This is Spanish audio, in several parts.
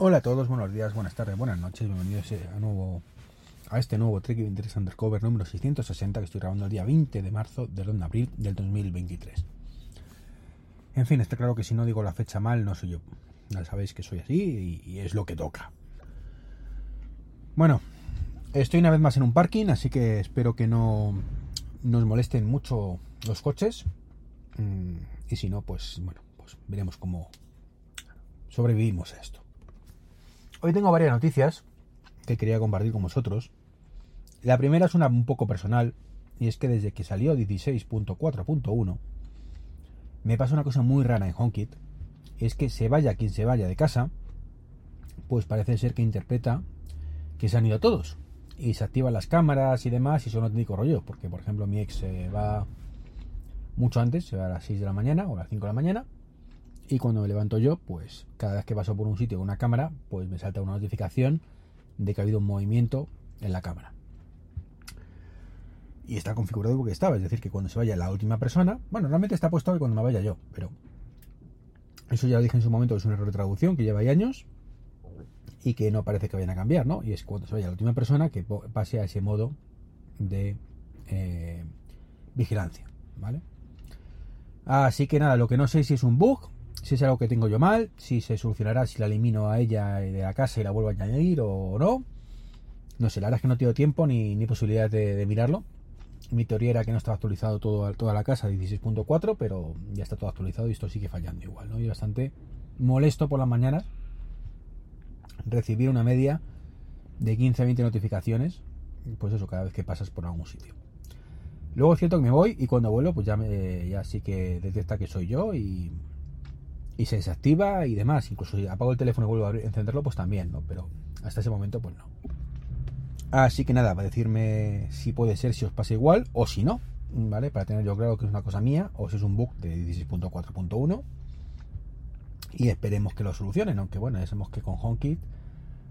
Hola a todos, buenos días, buenas tardes, buenas noches, bienvenidos eh, a nuevo a este nuevo Trek 23 Undercover número 660 que estoy grabando el día 20 de marzo del 2 de abril del 2023. En fin, está claro que si no digo la fecha mal, no soy yo. Ya sabéis que soy así y, y es lo que toca. Bueno, estoy una vez más en un parking, así que espero que no nos molesten mucho los coches. Mm, Y si no, pues bueno, pues veremos cómo sobrevivimos a esto. Hoy tengo varias noticias que quería compartir con vosotros. La primera es una un poco personal, y es que desde que salió 16.4.1 me pasa una cosa muy rara en HomeKit, y es que se vaya quien se vaya de casa, pues parece ser que interpreta que se han ido todos. Y se activan las cámaras y demás, y son auténtico rollo, porque por ejemplo mi ex se va mucho antes, se va a las 6 de la mañana o a las 5 de la mañana, y cuando me levanto yo, pues cada vez que paso por un sitio con una cámara, pues me salta una notificación de que ha habido un movimiento en la cámara. Y está configurado porque estaba, es decir, que cuando se vaya la última persona, bueno, realmente está puesto que cuando me vaya yo, pero eso ya lo dije en su momento, es un error de traducción que lleva ahí años y que no parece que vayan a cambiar, ¿no? Y es cuando se vaya la última persona que pase a ese modo de eh, vigilancia, ¿vale? Así que nada, lo que no sé si es un bug, si es algo que tengo yo mal, si se solucionará si la elimino a ella de la casa y la vuelvo a añadir o no. No sé, la verdad es que no tengo tiempo ni, ni posibilidad de, mirarlo. Mi teoría era que no estaba actualizado todo, toda la casa 16.4, pero ya está todo actualizado y esto sigue fallando igual, ¿no? Y bastante molesto por las mañanas recibir una media de 15 a 20 notificaciones, pues eso, cada vez que pasas por algún sitio. Luego es cierto que me voy y cuando vuelvo, pues ya, me, ya sí que detecta que soy yo y, y se desactiva y demás. Incluso si apago el teléfono y vuelvo a encenderlo, pues también, ¿no? Pero hasta ese momento, pues no. Así que nada, para decirme si puede ser, si os pasa igual o si no, ¿vale? Para tener yo claro que es una cosa mía o si es un bug de 16.4.1 y esperemos que lo solucionen, aunque bueno, ya sabemos que con HomeKit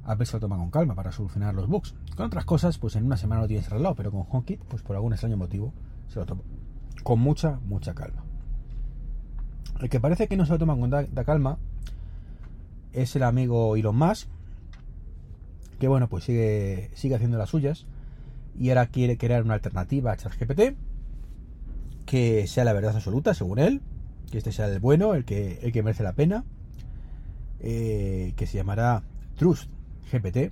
Apple se lo toma con calma para solucionar los bugs. Con otras cosas, pues en una semana lo tienes arreglado, pero con HomeKit, pues por algún extraño motivo, se lo toma con mucha, mucha calma. El que parece que no se lo toma con tanta calma es el amigo Elon Musk, que bueno, pues sigue, sigue haciendo las suyas y ahora quiere crear una alternativa a ChatGPT que sea la verdad absoluta, según él, que este sea el bueno, el que, el que merece la pena, eh, que se llamará Trust GPT, el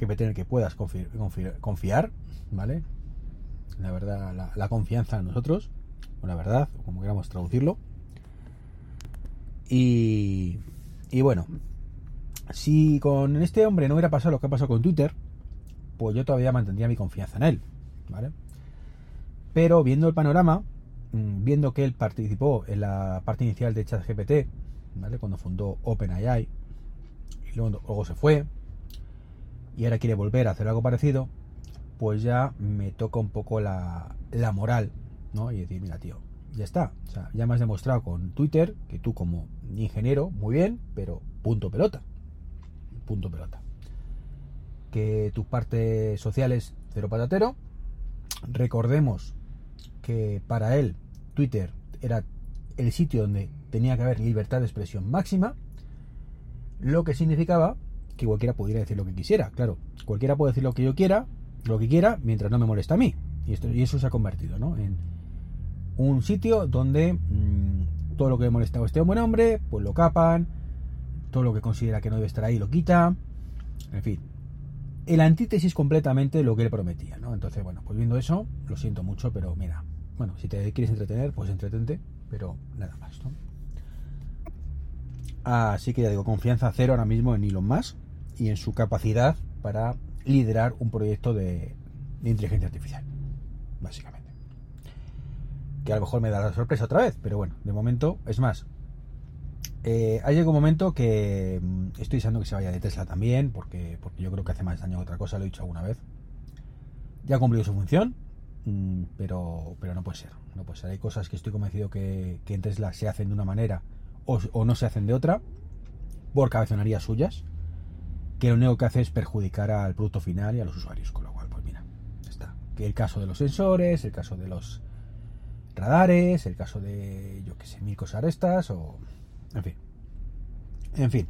GPT en el que puedas confi- confi- confiar, ¿vale? La verdad, la, la confianza en nosotros, o la verdad, como queramos traducirlo. Y, y bueno, si con este hombre no hubiera pasado lo que ha pasado con Twitter, pues yo todavía mantendría mi confianza en él, ¿vale? Pero viendo el panorama, mm, viendo que él participó en la parte inicial de ChatGPT, ¿vale? Cuando fundó OpenAI, y luego, luego se fue, y ahora quiere volver a hacer algo parecido, pues ya me toca un poco la, la moral, ¿no? Y decir, mira, tío, ya está. O sea, ya me has demostrado con Twitter que tú como ingeniero, muy bien, pero punto pelota. Punto pelota. Que tus partes sociales, cero patatero. Recordemos que para él Twitter era el sitio donde tenía que haber libertad de expresión máxima, lo que significaba que cualquiera pudiera decir lo que quisiera. Claro, cualquiera puede decir lo que yo quiera, lo que quiera, mientras no me molesta a mí. Y, esto, y eso se ha convertido ¿no? en un sitio donde mmm, todo lo que molesta a este buen hombre, pues lo capan, todo lo que considera que no debe estar ahí lo quita, en fin. El antítesis completamente lo que él prometía, ¿no? Entonces, bueno, pues viendo eso, lo siento mucho, pero mira, bueno, si te quieres entretener, pues entretente, pero nada más. Así que ya digo, confianza cero ahora mismo en Elon Musk y en su capacidad para liderar un proyecto de, de inteligencia artificial, básicamente. Que a lo mejor me da la sorpresa otra vez, pero bueno, de momento, es más, eh, ha llegado un momento que mm, estoy deseando que se vaya de Tesla también, porque, porque yo creo que hace más daño que otra cosa, lo he dicho alguna vez. Ya ha cumplido su función, mm, pero, pero no puede ser. No puede ser. Hay cosas que estoy convencido que, que en Tesla se hacen de una manera o, o no se hacen de otra, por cabezonarías suyas, que lo único que hace es perjudicar al producto final y a los usuarios. Con lo cual, pues mira, está. El caso de los sensores, el caso de los radares, el caso de, yo que sé, mil cosas estas, o. En fin. En fin.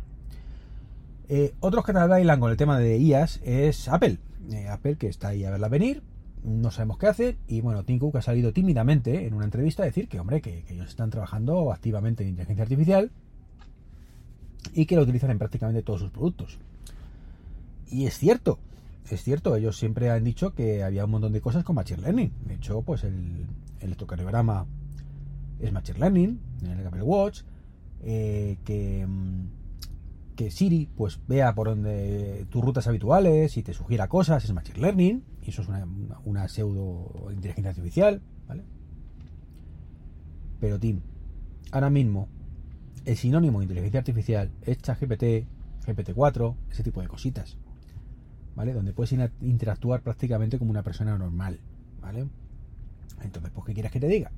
Eh, otros que bailan con el tema de IAS es Apple. Eh, Apple que está ahí a verla venir, no sabemos qué hace, y bueno, Tim Cook ha salido tímidamente en una entrevista a decir que, hombre, que, que ellos están trabajando activamente en inteligencia artificial y que lo utilizan en prácticamente todos sus productos. Y es cierto, es cierto, ellos siempre han dicho que había un montón de cosas con Machine Learning. De hecho, pues el, el electrocardiograma es Machine Learning, en el Apple Watch, eh, que, mm, que Siri pues vea por donde tus rutas habituales y te sugiera cosas, es Machine Learning, y eso es una, una- pseudo inteligencia artificial, ¿vale? Pero Tim, ahora mismo el sinónimo de inteligencia artificial es ChatGPT, GPT-4, ese tipo de cositas, ¿vale? Donde puedes interactuar prácticamente como una persona normal, ¿vale? Entonces, pues, ¿qué quieres que te diga?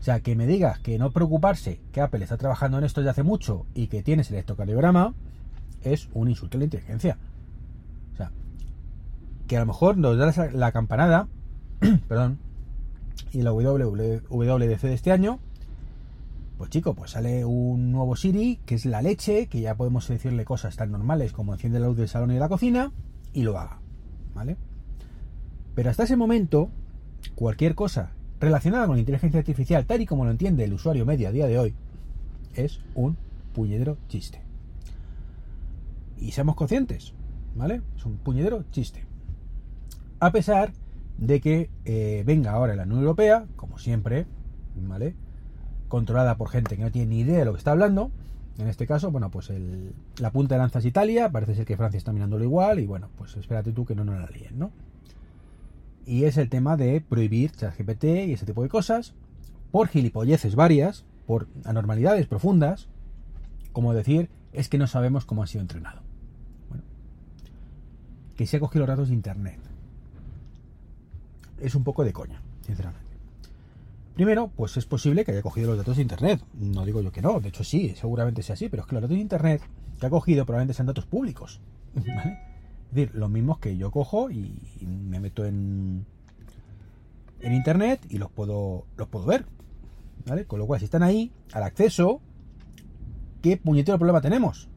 O sea, que me digas que no preocuparse, que Apple está trabajando en esto desde hace mucho y que tienes el electrocardiograma, es un insulto a la inteligencia. O sea, que a lo mejor nos das la campanada, perdón, y la WWDC de este año, pues chico, pues sale un nuevo Siri, que es la leche, que ya podemos decirle cosas tan normales como enciende la luz del salón y de la cocina, y lo haga, ¿vale? Pero hasta ese momento, cualquier cosa relacionada con la inteligencia artificial, tal y como lo entiende el usuario medio a día de hoy, es un puñedero chiste. Y seamos conscientes, ¿vale? Es un puñedero chiste. A pesar de que eh, venga ahora la Unión Europea, como siempre, ¿vale? Controlada por gente que no tiene ni idea de lo que está hablando. En este caso, bueno, pues la punta de lanza es Italia, parece ser que Francia está mirándolo igual, y bueno, pues espérate tú que no nos la líen, ¿no? Y es el tema de prohibir ChatGPT y ese tipo de cosas, por gilipolleces varias, por anormalidades profundas, como decir, es que no sabemos cómo ha sido entrenado. Bueno, que se ha cogido los datos de internet. Es un poco de coña, sinceramente. Primero, pues es posible que haya cogido los datos de internet. No digo yo que no, de hecho sí, seguramente sea así, pero es que los datos de internet que ha cogido probablemente sean datos públicos. ¿vale? Es decir, los mismos que yo cojo y me meto en, en internet y los puedo, los puedo ver. ¿Vale? Con lo cual, si están ahí, al acceso, ¿qué puñetero problema tenemos?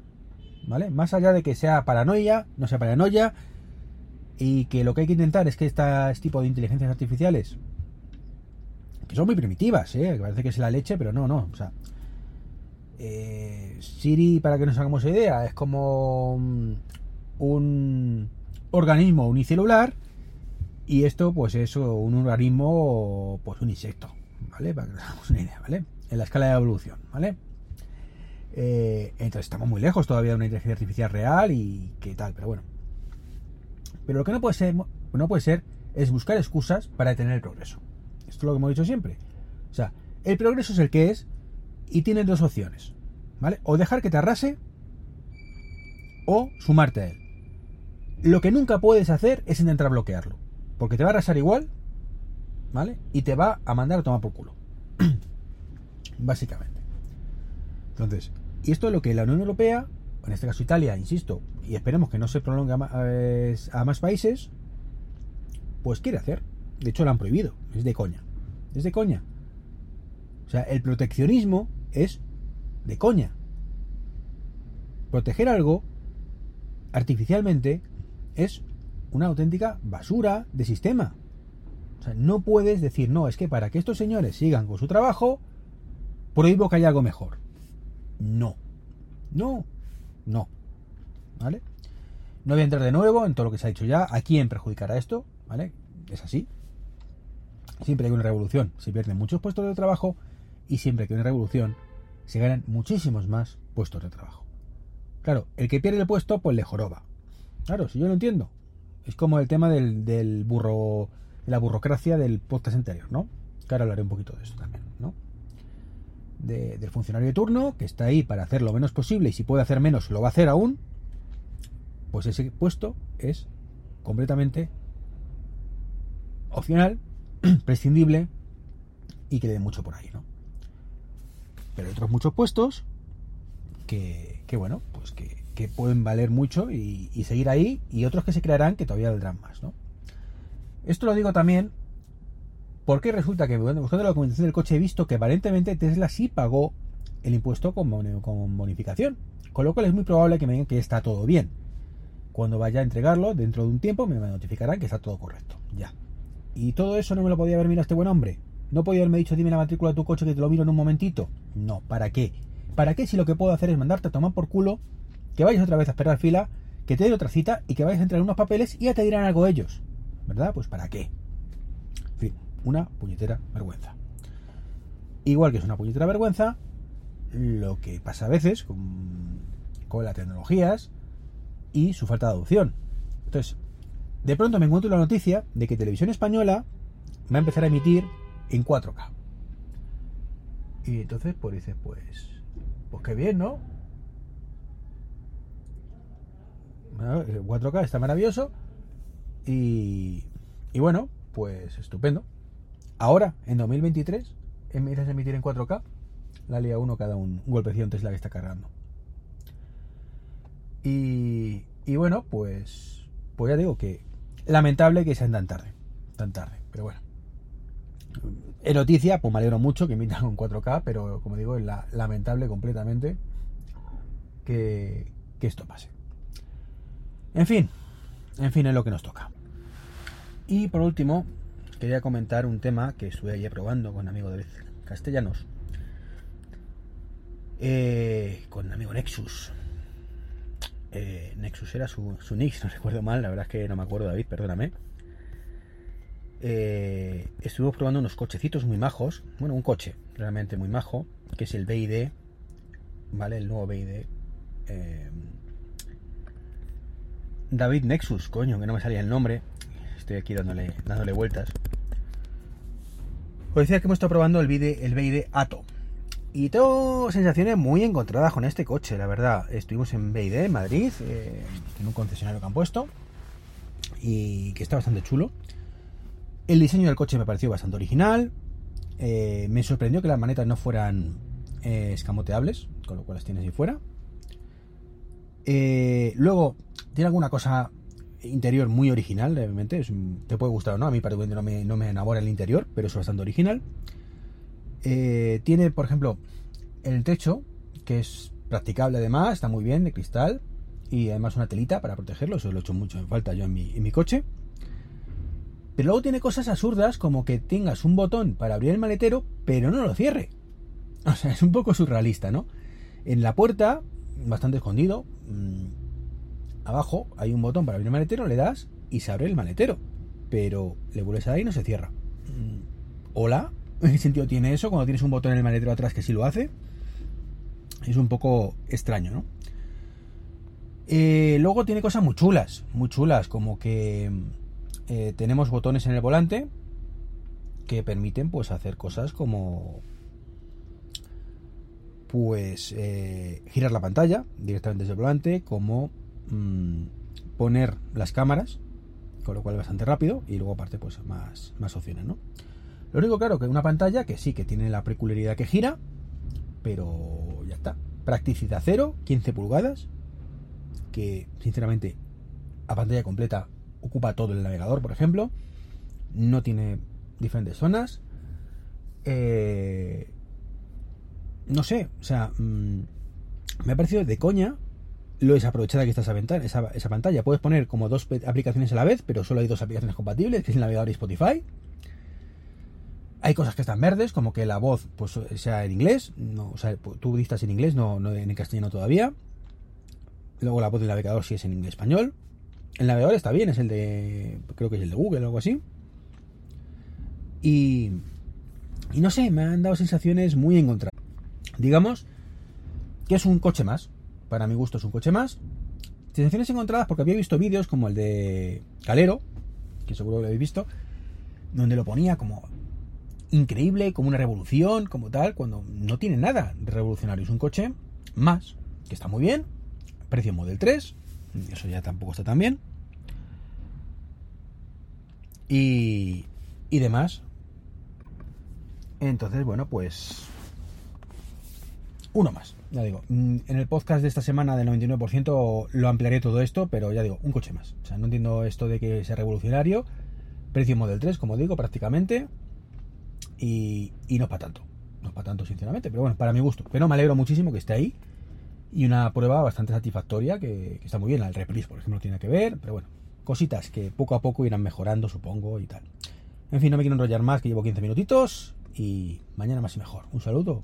¿Vale? Más allá de que sea paranoia, no sea paranoia, y que lo que hay que intentar es que este tipo de inteligencias artificiales, que son muy primitivas, ¿eh? que parece que es la leche, pero no, no. O sea, eh, Siri, para que nos hagamos idea, es como mm, un organismo unicelular y esto pues es un organismo, pues un insecto, ¿vale? Para que nos hagamos una idea, ¿vale? En la escala de evolución, ¿vale? Eh, entonces estamos muy lejos todavía de una inteligencia artificial real y qué tal, pero bueno. Pero lo que no puede ser, no puede ser es buscar excusas para detener el progreso. Esto es lo que hemos dicho siempre. O sea, el progreso es el que es y tienes dos opciones, ¿vale? O dejar que te arrase o sumarte a él. Lo que nunca puedes hacer es intentar bloquearlo, porque te va a arrasar igual, ¿vale? Y te va a mandar a tomar por culo. Básicamente. Entonces, y esto es lo que la Unión Europea, en este caso Italia, insisto, y esperemos que no se prolongue a ma- a, a más países, pues quiere hacer. De hecho, lo han prohibido. Es de coña. Es de coña. O sea, el proteccionismo es de coña. Proteger algo artificialmente es una auténtica basura de sistema. O sea, no puedes decir, no, es que para que estos señores sigan con su trabajo, prohíbo que haya algo mejor. No. No. No. ¿Vale? No voy a entrar de nuevo en todo lo que se ha dicho ya. ¿A quién perjudicará esto? ¿Vale? Es así. Siempre hay una revolución se pierden muchos puestos de trabajo y siempre que hay una revolución se ganan muchísimos más puestos de trabajo. Claro, el que pierde el puesto pues le joroba. Claro, si yo lo entiendo. Es como el tema del, burro, de la burocracia del podcast anterior, ¿no? Que ahora hablaré un poquito de esto también, ¿no? de- del funcionario de turno, que está ahí para hacer lo menos posible y si puede hacer menos lo va a hacer aún, pues ese puesto es completamente opcional, prescindible y que le dé mucho por ahí, ¿no? Pero hay otros muchos puestos que, bueno, pues que, que pueden valer mucho y, seguir ahí y otros que se crearán que todavía valdrán más, ¿no? Esto lo digo también porque resulta que buscando la documentación del coche he visto que aparentemente Tesla sí pagó el impuesto con, con bonificación, con lo cual es muy probable que me digan que está todo bien. Cuando vaya a entregarlo, dentro de un tiempo, me notificarán que está todo correcto. Ya. Y todo eso no me lo podía haber mirado este buen hombre. No podía haberme dicho, dime la matrícula de tu coche que te lo miro en un momentito. No, ¿para qué? ¿Para qué si lo que puedo hacer es mandarte a tomar por culo, que vayas otra vez a esperar fila, que te den otra cita y que vayas a entrar unos papeles y ya te dirán algo ellos? ¿Verdad? Pues ¿para qué? En fin, una puñetera vergüenza. Igual que es una puñetera vergüenza, lo que pasa a veces con, con las tecnologías y su falta de adopción. Entonces, de pronto me encuentro la noticia de que Televisión Española va a empezar a emitir en 4K. Y entonces, pues dices, pues, pues qué bien, ¿no? Bueno, el 4K está maravilloso. Y, y bueno, pues estupendo. Ahora, en 2023, empiezas a emitir en 4K. La lía uno cada un, un golpecillo en Tesla que está cargando. Y, y bueno, pues, pues ya digo que lamentable que sean tan tarde. Tan tarde, pero bueno. En noticia, pues me alegro mucho que emitan con 4K, pero como digo, es la- lamentable completamente que, esto pase. En fin, en fin, es lo que nos toca. Y por último, quería comentar un tema que estuve ayer probando con amigo David Castellanos. Eh, con amigo Nexus. Eh, Nexus era su, su nick, no recuerdo mal, la verdad es que no me acuerdo, David, perdóname. Eh, estuvimos probando unos cochecitos muy majos, bueno, un coche realmente muy majo, que es el BID, ¿vale? El nuevo BID. eh, David Nexus, coño, que no me salía el nombre. Estoy aquí dándole, dándole vueltas. Os decía que hemos estado probando el BID, el BID Ato. Y tengo sensaciones muy encontradas con este coche, la verdad. Estuvimos en BID, en Madrid, eh, en un concesionario que han puesto. Y que está bastante chulo. El diseño del coche me pareció bastante original. Eh, me sorprendió que las manetas no fueran eh, escamoteables, con lo cual las tienes ahí fuera. Luego, tiene alguna cosa interior muy original, un- te puede gustar o no, a mí particularmente no me, no me enamora el interior, pero es bastante original. Eh, tiene, por ejemplo, el techo, que es practicable además, está muy bien, de cristal, y además una telita para protegerlo, eso lo he hecho mucho en falta yo en mi, en mi coche. Pero luego tiene cosas absurdas como que tengas un botón para abrir el maletero, pero no lo cierre. O sea, es un poco surrealista, ¿no? En la puerta, bastante escondido, mmm, abajo hay un botón para abrir el maletero, le das y se abre el maletero. Pero le vuelves a dar y no se cierra. Mm, ¿Hola? ¿En qué sentido tiene eso cuando tienes un botón en el maletero atrás que sí lo hace? Es un poco extraño, ¿no? Eh, luego tiene cosas muy chulas, muy chulas, como que eh, tenemos botones en el volante que permiten pues hacer cosas como pues eh, girar la pantalla directamente desde el volante, como mm, poner las cámaras, con lo cual es bastante rápido, y luego aparte pues más, más opciones, ¿no? Lo único claro que una pantalla que sí que tiene la peculiaridad que gira, pero ya está. Practicidad cero, 15 pulgadas, que sinceramente a pantalla completa ocupa todo el navegador, por ejemplo. No tiene diferentes zonas. Eh, no sé, o sea, mmm, me ha parecido de coña lo desaprovechada que está esa, ventana, esa, esa, pantalla. Puedes poner como dos aplicaciones a la vez, pero solo hay dos aplicaciones compatibles, que es el navegador y Spotify. Hay cosas que están verdes, como que la voz pues sea en inglés, no, o sea, tú dictas en inglés, no, no en castellano todavía. Luego la voz del navegador sí es en inglés español. El navegador está bien, es el de. Creo que es el de Google o algo así. Y. Y no sé, me han dado sensaciones muy encontradas. Digamos que es un coche más. Para mi gusto es un coche más. Sensaciones encontradas porque había visto vídeos como el de Calero, que seguro lo habéis visto, donde lo ponía como increíble, como una revolución, como tal, cuando no tiene nada revolucionario. Es un coche más, que está muy bien, precio Model 3, eso ya tampoco está tan bien. Y, y demás. Entonces, bueno, pues uno más. Ya digo, mm, en el podcast de esta semana del 99% lo ampliaré todo esto, pero ya digo, un coche más. O sea, no entiendo esto de que sea revolucionario. Precio Model 3, como digo, prácticamente. Y, no es para tanto. No es para tanto, sinceramente, pero bueno, para mi gusto. Pero me alegro muchísimo que esté ahí. Y una prueba bastante satisfactoria, que, está muy bien. El Reprise, por ejemplo, tiene que ver, pero bueno, cositas que poco a poco irán mejorando, supongo, y tal. En fin, no me quiero enrollar más, que llevo 15 minutitos. Y mañana más y mejor. Un saludo.